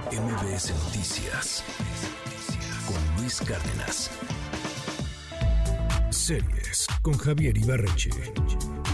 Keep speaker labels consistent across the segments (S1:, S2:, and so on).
S1: MBS Noticias con Luis Cárdenas. Series con Javier Ibarreche.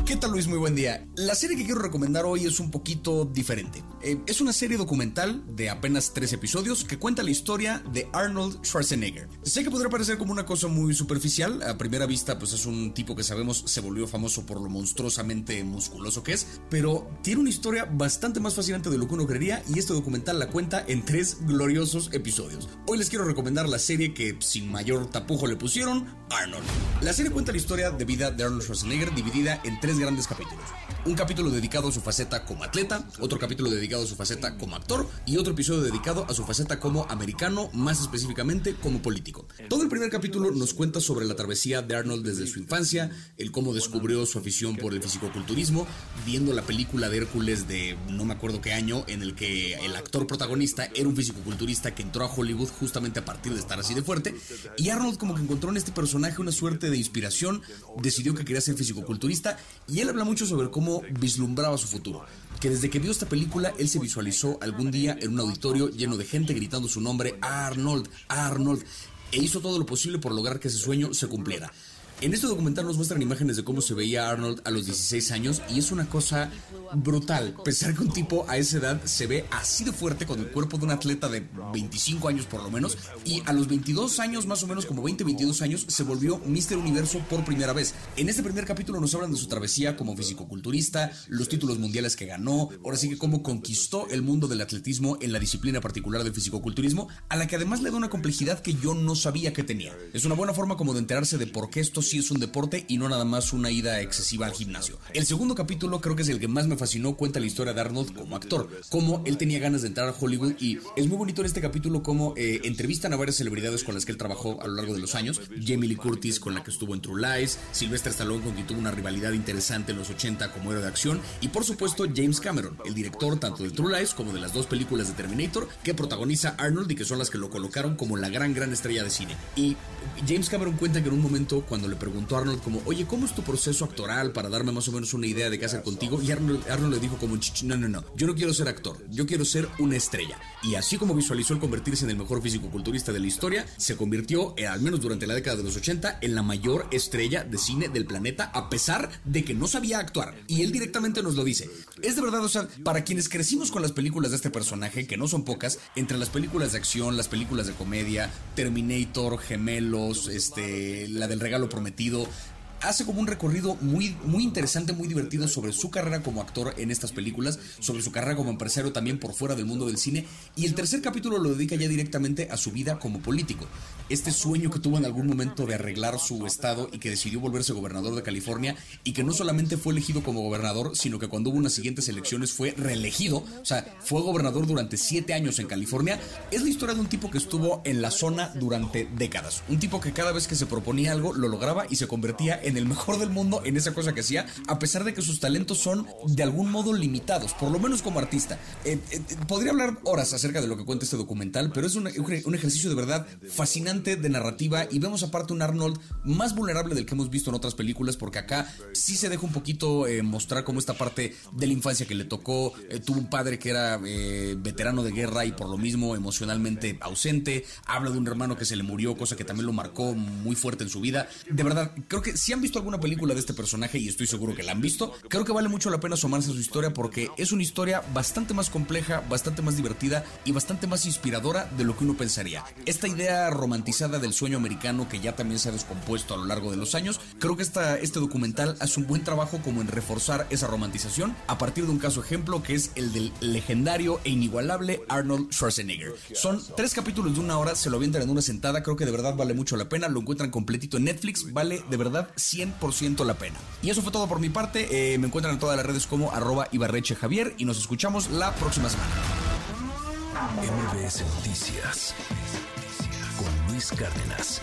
S2: ¿Qué tal Luis? Muy buen día. La serie que quiero recomendar hoy es un poquito diferente. Eh, es una serie documental de apenas tres episodios que cuenta la historia de Arnold Schwarzenegger. Sé que podría parecer como una cosa muy superficial. A primera vista, pues es un tipo que sabemos se volvió famoso por lo monstruosamente musculoso que es, pero tiene una historia bastante más fascinante de lo que uno creería y este documental la cuenta en tres gloriosos episodios. Hoy les quiero recomendar la serie que sin mayor tapujo le pusieron, Arnold. La serie cuenta la historia de vida de Arnold Schwarzenegger dividida en tres grandes capítulos. Un capítulo dedicado a su faceta como atleta, otro capítulo dedicado a su faceta como actor y otro episodio dedicado a su faceta como americano, más específicamente como político. Todo el primer capítulo nos cuenta sobre la travesía de Arnold desde su infancia, el cómo descubrió su afición por el fisicoculturismo, viendo la película de Hércules de no me acuerdo qué año, en el que el actor protagonista era un fisicoculturista que entró a Hollywood justamente a partir de estar así de fuerte, y Arnold como que encontró en este personaje una suerte de inspiración, decidió que quería ser fisicoculturista y él habla mucho sobre cómo vislumbraba su futuro. Que desde que vio esta película, él se visualizó algún día en un auditorio lleno de gente gritando su nombre, Arnold, Arnold, e hizo todo lo posible por lograr que ese sueño se cumpliera. En este documental nos muestran imágenes de cómo se veía Arnold a los 16 años y es una cosa brutal. Pensar que un tipo a esa edad se ve así de fuerte con el cuerpo de un atleta de 25 años por lo menos y a los 22 años más o menos como 20, 22 años se volvió Mr. Universo por primera vez. En este primer capítulo nos hablan de su travesía como fisicoculturista, los títulos mundiales que ganó, ahora sí que cómo conquistó el mundo del atletismo en la disciplina particular del fisicoculturismo, a la que además le da una complejidad que yo no sabía que tenía. Es una buena forma como de enterarse de por qué esto sí es un deporte y no nada más una ida excesiva al gimnasio. El segundo capítulo creo que es el que más me fascinó, cuenta la historia de Arnold como actor, cómo él tenía ganas de entrar a Hollywood y es muy bonito en este capítulo cómo eh, entrevistan a varias celebridades con las que él trabajó a lo largo de los años, Jamie Lee Curtis con la que estuvo en True Lies, Sylvester Stallone con quien tuvo una rivalidad interesante en los 80 como héroe de acción y por supuesto James Cameron, el director tanto de True Lies como de las dos películas de Terminator que protagoniza Arnold y que son las que lo colocaron como la gran gran estrella de cine. Y James Cameron cuenta que en un momento cuando le preguntó a Arnold como, oye, ¿cómo es tu proceso actoral para darme más o menos una idea de qué hacer contigo? Y Arnold, Arnold le dijo como, no, no, no, yo no quiero ser actor, yo quiero ser una estrella. Y así como visualizó el convertirse en el mejor físico-culturista de la historia, se convirtió, eh, al menos durante la década de los 80, en la mayor estrella de cine del planeta, a pesar de que no sabía actuar. Y él directamente nos lo dice. Es de verdad, o sea, para quienes crecimos con las películas de este personaje, que no son pocas, entre las películas de acción, las películas de comedia, Terminator, Gemelos, este, la del regalo prometido, prometido hace como un recorrido muy, muy interesante, muy divertido sobre su carrera como actor en estas películas, sobre su carrera como empresario también por fuera del mundo del cine. Y el tercer capítulo lo dedica ya directamente a su vida como político. Este sueño que tuvo en algún momento de arreglar su estado y que decidió volverse gobernador de California y que no solamente fue elegido como gobernador, sino que cuando hubo unas siguientes elecciones fue reelegido. O sea, fue gobernador durante siete años en California. Es la historia de un tipo que estuvo en la zona durante décadas. Un tipo que cada vez que se proponía algo lo lograba y se convertía en el mejor del mundo en esa cosa que hacía, a pesar de que sus talentos son de algún modo limitados, por lo menos como artista. Eh, eh, podría hablar horas acerca de lo que cuenta este documental, pero es un, un, ejercicio de verdad fascinante de narrativa y vemos aparte un Arnold más vulnerable del que hemos visto en otras películas, porque acá sí se deja un poquito eh, mostrar como esta parte de la infancia que le tocó, tuvo un padre que era veterano de guerra y por lo mismo emocionalmente ausente, habla de un hermano que se le murió, cosa que también lo marcó muy fuerte en su vida. De verdad, creo que si han visto alguna película de este personaje y estoy seguro que la han visto, creo que vale mucho la pena asomarse a su historia porque es una historia bastante más compleja, bastante más divertida y bastante más inspiradora de lo que uno pensaría. Esta idea romantizada del sueño americano que ya también se ha descompuesto a lo largo de los años, creo que esta, este documental hace un buen trabajo como en reforzar esa romantización a partir de un caso ejemplo que es el del legendario e inigualable Arnold Schwarzenegger. Son tres capítulos de una hora, se lo avientan en una sentada, creo que de verdad vale mucho la pena, lo encuentran completito en Netflix, vale de verdad 100% la pena. Y eso fue todo por mi parte. Eh, me encuentran en todas las redes como arroba Ibarreche Javier y nos escuchamos la próxima semana.
S1: MBS Noticias con Luis Cárdenas.